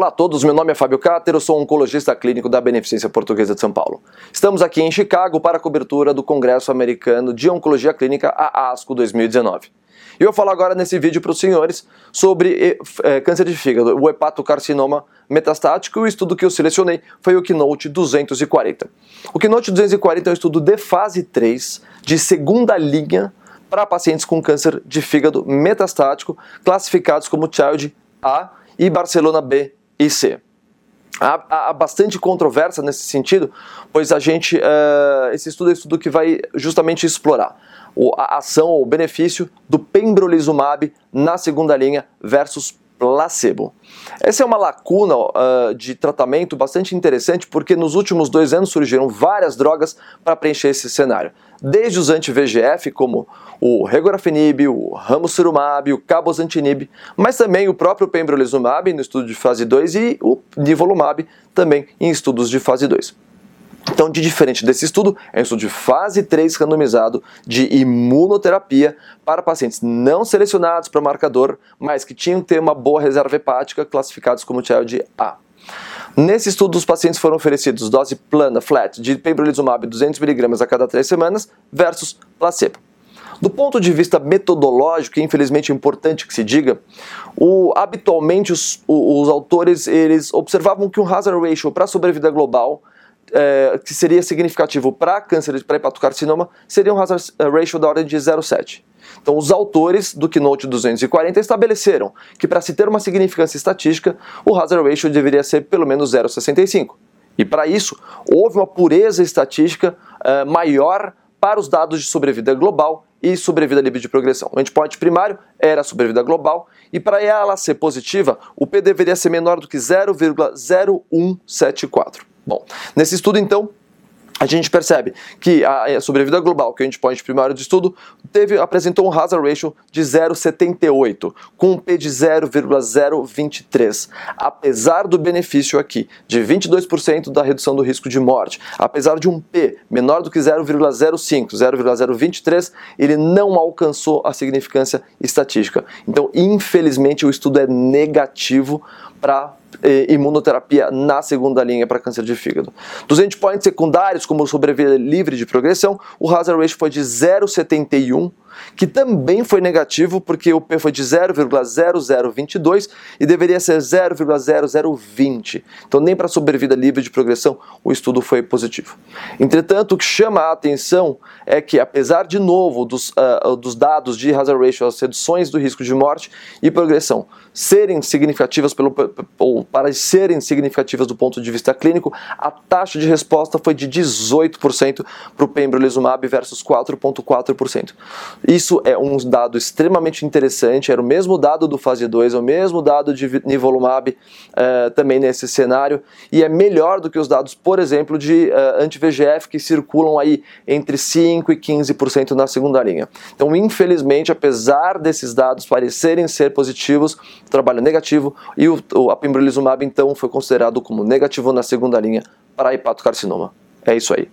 Olá a todos, meu nome é Fábio Cáter, eu sou oncologista clínico da Beneficência Portuguesa de São Paulo. Estamos aqui em Chicago para a cobertura do Congresso Americano de Oncologia Clínica, a ASCO 2019. E eu vou falar agora nesse vídeo para os senhores sobre é, câncer de fígado, o hepatocarcinoma metastático e o estudo que eu selecionei foi o Keynote 240. O Keynote 240 é um estudo de fase 3, de segunda linha, para pacientes com câncer de fígado metastático, classificados como Child A e Barcelona B e. Há, há, bastante controvérsia nesse sentido, pois a gente, uh, esse estudo é um estudo que vai justamente explorar a ação ou benefício do pembrolizumab na segunda linha versus placebo. Essa é uma lacuna uh, de tratamento bastante interessante porque nos últimos dois anos surgiram várias drogas para preencher esse cenário. Desde os anti-VGF, como o regorafenib, o ramucirumab, o cabozantinib, mas também o próprio pembrolizumab no estudo de fase 2 e o nivolumab também em estudos de fase 2. Então, de diferente desse estudo, é um estudo de fase 3 randomizado de imunoterapia para pacientes não selecionados para marcador, mas que tinham que ter uma boa reserva hepática, classificados como Child A. Nesse estudo, os pacientes foram oferecidos dose plana, flat, de pembrolizumab 200mg a cada 3 semanas versus placebo. Do ponto de vista metodológico, e infelizmente é importante que se diga, o, habitualmente os, os, autores eles observavam que um hazard ratio para sobrevida global é, que seria significativo para câncer, para hepatocarcinoma, seria um hazard é, ratio da ordem de 0,7. Então, os autores do Keynote 240 estabeleceram que para se ter uma significância estatística, o hazard ratio deveria ser pelo menos 0,65. E para isso, houve uma pureza estatística uh, maior para os dados de sobrevida global e sobrevida livre de progressão. O endpoint primário era a sobrevida global e para ela ser positiva, o P deveria ser menor do que 0,0174. Bom, nesse estudo então, a gente percebe que a sobrevida global, que é o endpoint primário de estudo, teve, apresentou um hazard ratio de 0,78, com um P de 0,023. Apesar do benefício aqui de 22% da redução do risco de morte, apesar de um P menor do que 0,05, 0,023, ele não alcançou a significância estatística. Então, infelizmente, o estudo é negativo para eh, imunoterapia na segunda linha para câncer de fígado. Dos endpoints secundários, como sobrevida livre de progressão, o hazard ratio foi de 0,71 que também foi negativo porque o P foi de 0,0022 e deveria ser 0,0020. Então, nem para sobrevida livre de progressão o estudo foi positivo. Entretanto, o que chama a atenção é que, apesar de novo dos, uh, dos dados de hazard ratio, as reduções do risco de morte e progressão serem significativas pelo, ou para serem significativas do ponto de vista clínico, a taxa de resposta foi de 18% para o pembrolizumab versus 4,4%. Isso é um dado extremamente interessante, era o mesmo dado do fase 2, é o mesmo dado de nivolumab uh, também nesse cenário, e é melhor do que os dados, por exemplo, de uh, anti-VGF que circulam aí entre 5% e 15% na segunda linha. Então, infelizmente, apesar desses dados parecerem ser positivos, trabalho negativo, e o, o então foi considerado como negativo na segunda linha para hepatocarcinoma. É isso aí.